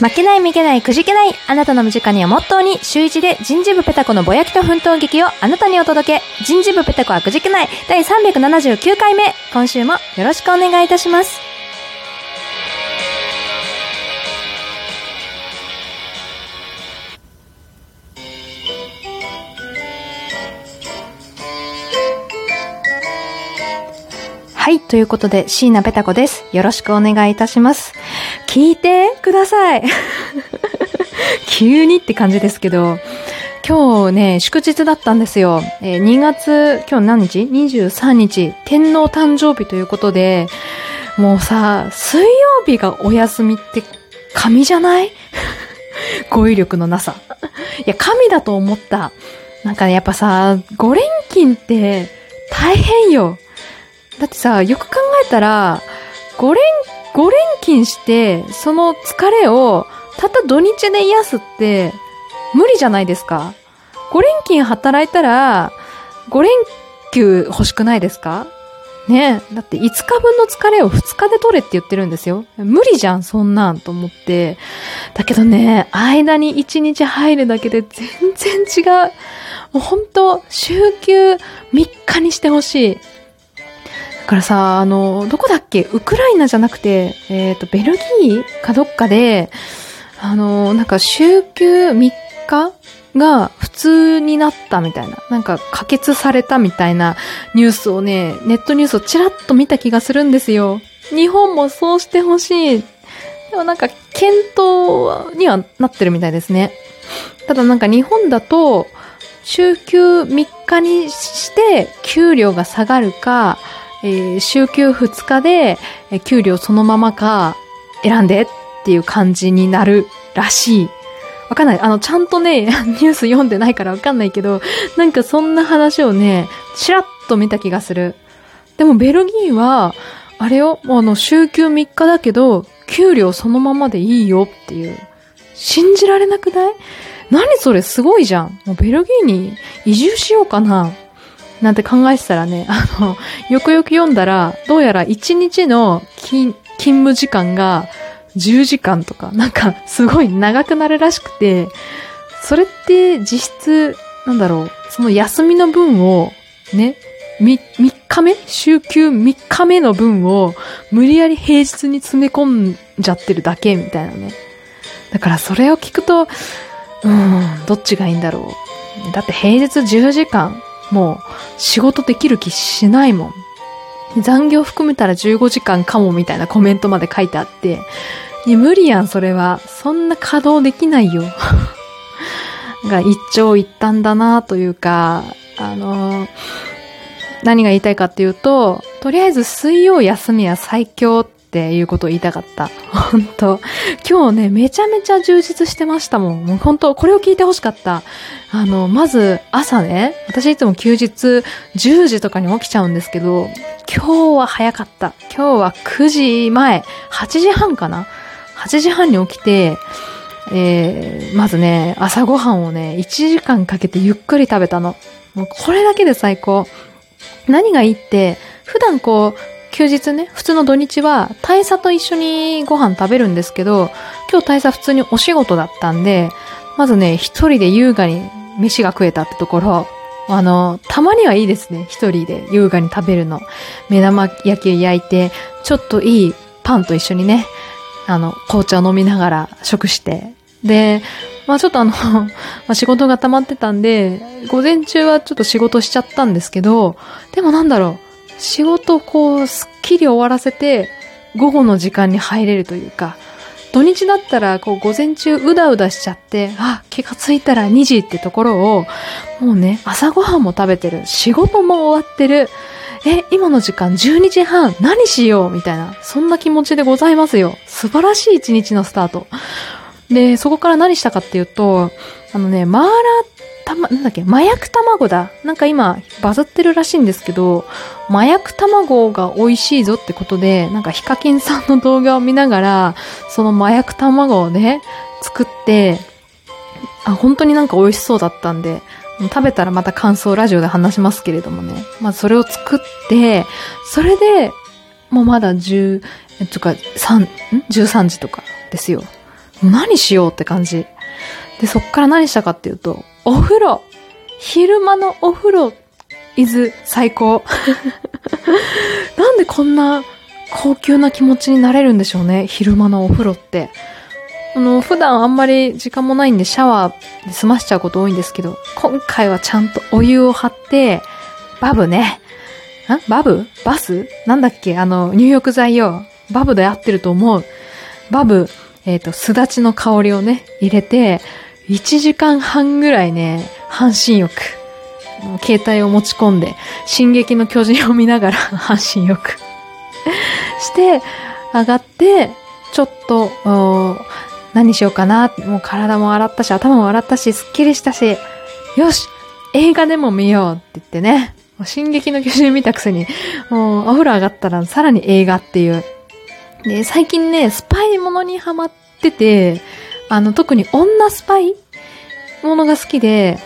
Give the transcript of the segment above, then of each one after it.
負けない、めげない、くじけない。あなたの身近にをモットーに、週一で人事部ペタコのぼやきと奮闘劇をあなたにお届け。人事部ペタコはくじけない。第379回目。今週もよろしくお願いいたします。はい。ということで、椎名ペタ子です。よろしくお願いいたします。聞いてください。急にって感じですけど、今日ね、祝日だったんですよ。えー、2月、今日何日 ?23 日、天皇誕生日ということで、もうさ、水曜日がお休みって神じゃない？語彙力のなさ。いや、神だと思った。なんかね、やっぱさ、5連勤って大変よ。だってさ、よく考えたら、5連、5連勤して、その疲れを、たった土日で癒すって、無理じゃないですか ?5 連勤働いたら、5連休欲しくないですか？ねだって5日分の疲れを2日で取れって言ってるんですよ。無理じゃん、そんなんと思って。だけどね、間に1日入るだけで全然違う。もうほんと、週休3日にしてほしい。からさ、あの、どこだっけ？ウクライナじゃなくて、えっ、ー、と、ベルギーかどっかで、あの、なんか週休3日が普通になったみたいな、なんか可決されたみたいなニュースをね、ネットニュースをちらっと見た気がするんですよ。日本もそうしてほしい。でもなんか検討にはなってるみたいですね。ただなんか日本だと、週休3日にして給料が下がるか、えー、週休2日で、えー、給料そのままか選んでっていう感じになるらしい。わかんない。あの、ちゃんとね、ニュース読んでないからわかんないけど、なんかそんな話をね、ちらっと見た気がする。でもベルギーは、あれよ、もうあの、週休3日だけど、給料そのままでいいよっていう。信じられなくない？何それ？すごいじゃん。もうベルギーに移住しようかな。なんて考えてたらね、あの、よくよく読んだら、どうやら1日の勤務時間が10時間とか、なんかすごい長くなるらしくて、それって実質、なんだろう、その休みの分を、ね、3, 3日目週休3日目の分を無理やり平日に詰め込んじゃってるだけみたいなね。だからそれを聞くと、うん、どっちがいいんだろう。だって平日10時間もう仕事できる気しないもん。残業含めたら15時間かもみたいなコメントまで書いてあって、いや無理やん、それは。そんな稼働できないよ。が一長一短だなというか、あのー、何が言いたいかっていうと、とりあえず水曜休みは最強っていうことを言いたかった。本当今日ね、めちゃめちゃ充実してましたもん。もう本当これを聞いてほしかった。あの、まず朝ね、私いつも休日10時とかに起きちゃうんですけど、今日は早かった。今日は9時前、8時半かな ?8 時半に起きて、えー、まずね、朝ごはんをね、1時間かけてゆっくり食べたの。もうこれだけで最高。何がいいって、普段こう、休日ね、普通の土日は大佐と一緒にご飯食べるんですけど、今日大佐普通にお仕事だったんで、まずね、一人で優雅に飯が食えたってところ、あの、たまにはいいですね。一人で優雅に食べるの。目玉焼き焼いて、ちょっといいパンと一緒にね、あの、紅茶を飲みながら食して。で、まあちょっとあの まあ仕事が溜まってたんで、午前中はちょっと仕事しちゃったんですけど、でもなんだろう、仕事こう、すっきり終わらせて、午後の時間に入れるというか、土日だったら、こう、午前中うだうだしちゃって、あ、気がついたら2時ってところを、もうね、朝ごはんも食べてる、仕事も終わってる、え、今の時間12時半、何しようみたいな、そんな気持ちでございますよ。素晴らしい一日のスタート。で、そこから何したかっていうと、あのね、マーラーたま、なんだっけ、麻薬卵だ。なんか今、バズってるらしいんですけど、麻薬卵が美味しいぞってことで、なんかヒカキンさんの動画を見ながら、その麻薬卵をね、作って、あ、本当になんか美味しそうだったんで、食べたらまた感想ラジオで話しますけれどもね。まあそれを作って、それで、もうまだ10、えっとか、3、ん ?13 時とかですよ。何しようって感じ。で、そっから何したかっていうと、お風呂昼間のお風呂、伊豆最高。なんでこんな高級な気持ちになれるんでしょうね、昼間のお風呂って。あの、普段あんまり時間もないんでシャワーで済ましちゃうこと多いんですけど、今回はちゃんとお湯を張って、バブね。んバブ？バス？なんだっけ？あの、入浴剤よ。バブで合ってると思う。バブ、えっ、ー、と、すだちの香りをね、入れて、1時間半ぐらいね、半身浴。携帯を持ち込んで、進撃の巨人を見ながら 半身浴して、上がって、ちょっと、何しようかな。もう体も洗ったし、頭も洗ったし、すっきりしたし、よし映画でも見ようって言ってね。進撃の巨人見たくせに、もうお風呂上がったらさらに映画っていう。で、最近ね、スパイものにハマってて、あの、特に女スパイものが好きで、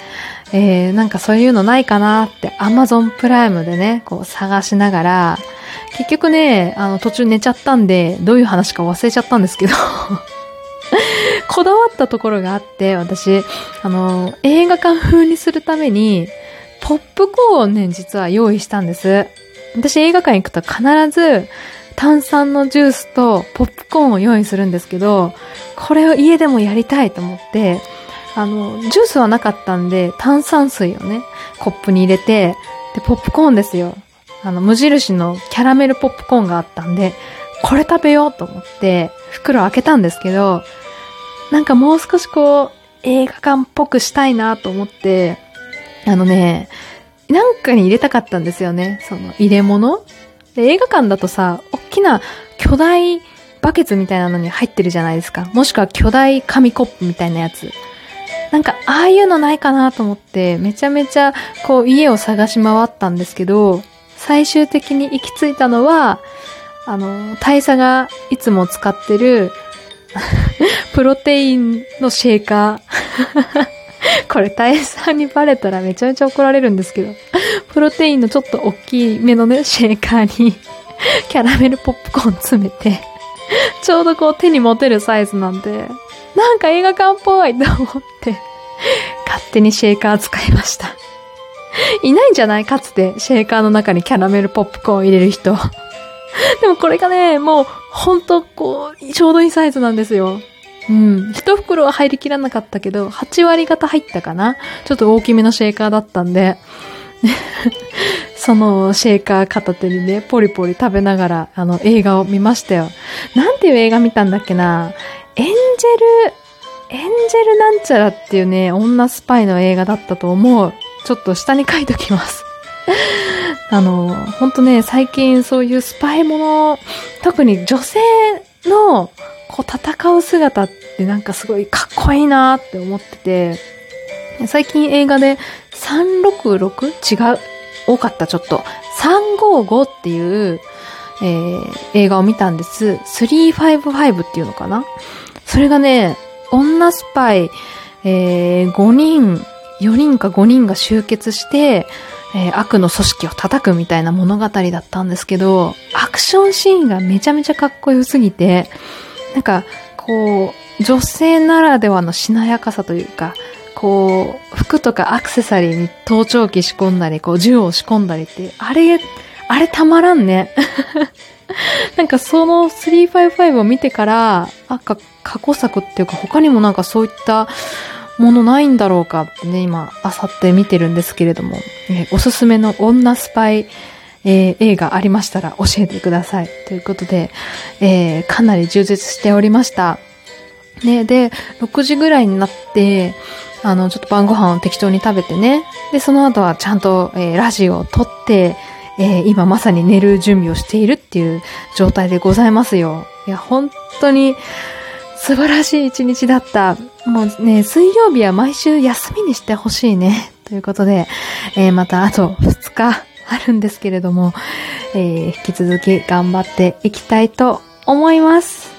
えー、なんかそういうのないかなって Amazon プライムでね、こう探しながら、結局ね、あの途中寝ちゃったんで、どういう話か忘れちゃったんですけど こだわったところがあって、私、あの、映画館風にするために、ポップコーンをね、実は用意したんです。私映画館行くと必ず、炭酸のジュースとポップコーンを用意するんですけど、これを家でもやりたいと思って、あの、ジュースはなかったんで、炭酸水をね、コップに入れて、で、ポップコーンですよ。あの、無印のキャラメルポップコーンがあったんで、これ食べようと思って、袋開けたんですけど、なんかもう少しこう、映画館っぽくしたいなと思って、あのね、なんかに入れたかったんですよね。その入れ物で、映画館だとさ、大きな巨大バケツみたいなのに入ってるじゃないですか。もしくは巨大紙コップみたいなやつ。なんか、ああいうのないかなと思って、めちゃめちゃ、こう、家を探し回ったんですけど、最終的に行き着いたのは、あの、大佐がいつも使ってる プロテインのシェーカー これ大佐にバレたらめちゃめちゃ怒られるんですけど、プロテインのちょっと大きめのね、シェーカーに キャラメルポップコーン詰めて、ちょうどこう手に持てるサイズなんで、なんか映画館っぽいと思って、勝手にシェーカー使いました。いないんじゃない？かつて、シェーカーの中にキャラメルポップコーン入れる人。でもこれがね、もう、ほんと、こう、ちょうどいいサイズなんですよ。うん。一袋は入りきらなかったけど、8割方入ったかな？ちょっと大きめのシェーカーだったんで、そのシェーカー片手にね、ポリポリ食べながら、あの、映画を見ましたよ。なんていう映画見たんだっけなエンジェル、エンジェルなんちゃらっていうね、女スパイの映画だったと思う。ちょっと下に書いときます。あの、ほんとね、最近そういうスパイもの、特に女性のこう戦う姿ってなんかすごいかっこいいなって思ってて、最近映画で 366? 違う。多かったちょっと。355っていう、えー、映画を見たんです。355っていうのかな？それがね、女スパイ、えー、5人、4人か5人が集結して、えー、悪の組織を叩くみたいな物語だったんですけど、アクションシーンがめちゃめちゃかっこよすぎて、なんか、こう、女性ならではのしなやかさというか、こう、服とかアクセサリーに盗聴器仕込んだり、こう、銃を仕込んだりって、あれ、あれたまらんね。なんかその355を見てから、あ、か、過去作っていうか他にもなんかそういったものないんだろうかってね、今、あさって見てるんですけれども、えおすすめの女スパイえー、映画ありましたら教えてください。ということで、えー、かなり充実しておりました。ね、で、6時ぐらいになって、あの、ちょっと晩ご飯を適当に食べてね。で、その後はちゃんと、えー、ラジオを撮って、えー、今まさに寝る準備をしているっていう状態でございますよ。いや、本当に素晴らしい一日だった。もうね、水曜日は毎週休みにしてほしいね。ということで、えー、またあと2日あるんですけれども、えー、引き続き頑張っていきたいと思います。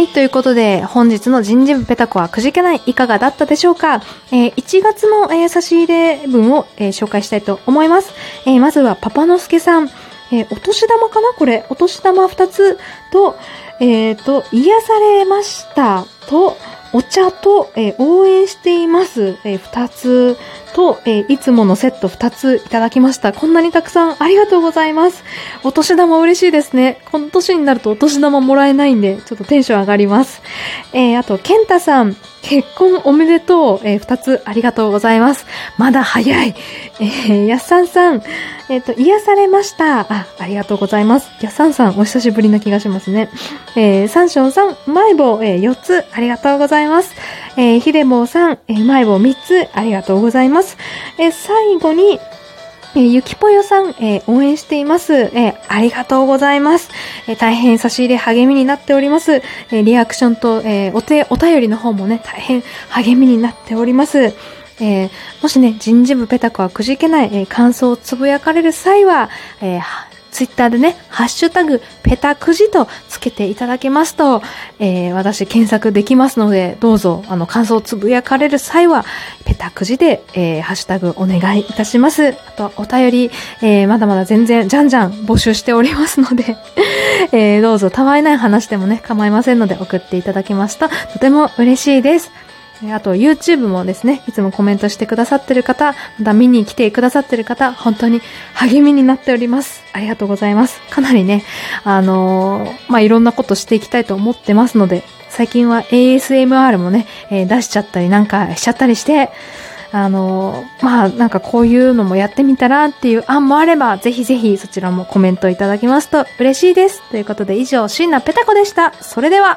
はい、ということで、本日の人事部ペタコはくじけないいかがだったでしょうか？えー、1月の、えー、差し入れ分を、えー、紹介したいと思います。えー、まずはパパのすけさん。えー、お年玉かな？これ。お年玉2つと、えっ、ー、と、癒されましたと、お茶と、えー、応援しています。えー、2つと、えー、いつものセット2ついただきました。こんなにたくさんありがとうございます。お年玉嬉しいですね。この年になるとお年玉もらえないんで、ちょっとテンション上がります。えー、あと、ケンタさん、結婚おめでとう。えー、二つありがとうございます。まだ早い。えー、やっさんさん、えっ、ー、と、癒されました。あ、ありがとうございます。やっさんさん、お久しぶりな気がしますね。えー、サンションさん、マイボー、えー、四つ、ありがとうございます。えー、ヒデボーさん、えー、マイボー三つ、ありがとうございます。えー、最後に、えー、ゆきぽよさん、えー、応援しています。えー、ありがとうございます。えー、大変差し入れ励みになっております。えー、リアクションと、えー、お手、お便りの方もね、大変励みになっております。えー、もしね、人事部ペタコはくじけない、えー、感想をつぶやかれる際は、えー、ツイッターでね、ハッシュタグ、ペタくじとつけていただけますと、えー、私検索できますので、どうぞ、あの、感想をつぶやかれる際は、ペタくじで、えー、ハッシュタグお願いいたします。あと、お便り、えー、まだまだ全然、じゃんじゃん募集しておりますので えー、どうぞ、たわいない話でもね、構いませんので、送っていただきますと、とても嬉しいです。あと YouTube もですね、いつもコメントしてくださってる方、また見に来てくださってる方、本当に励みになっております。ありがとうございます。かなりね、あのー、まあ、いろんなことしていきたいと思ってますので、最近は ASMR もね、えー、出しちゃったりなんかしちゃったりして、あのー、まあ、なんかこういうのもやってみたらっていう案もあれば、ぜひぜひそちらもコメントいただきますと嬉しいです。ということで以上、椎名ペタコでした。それでは。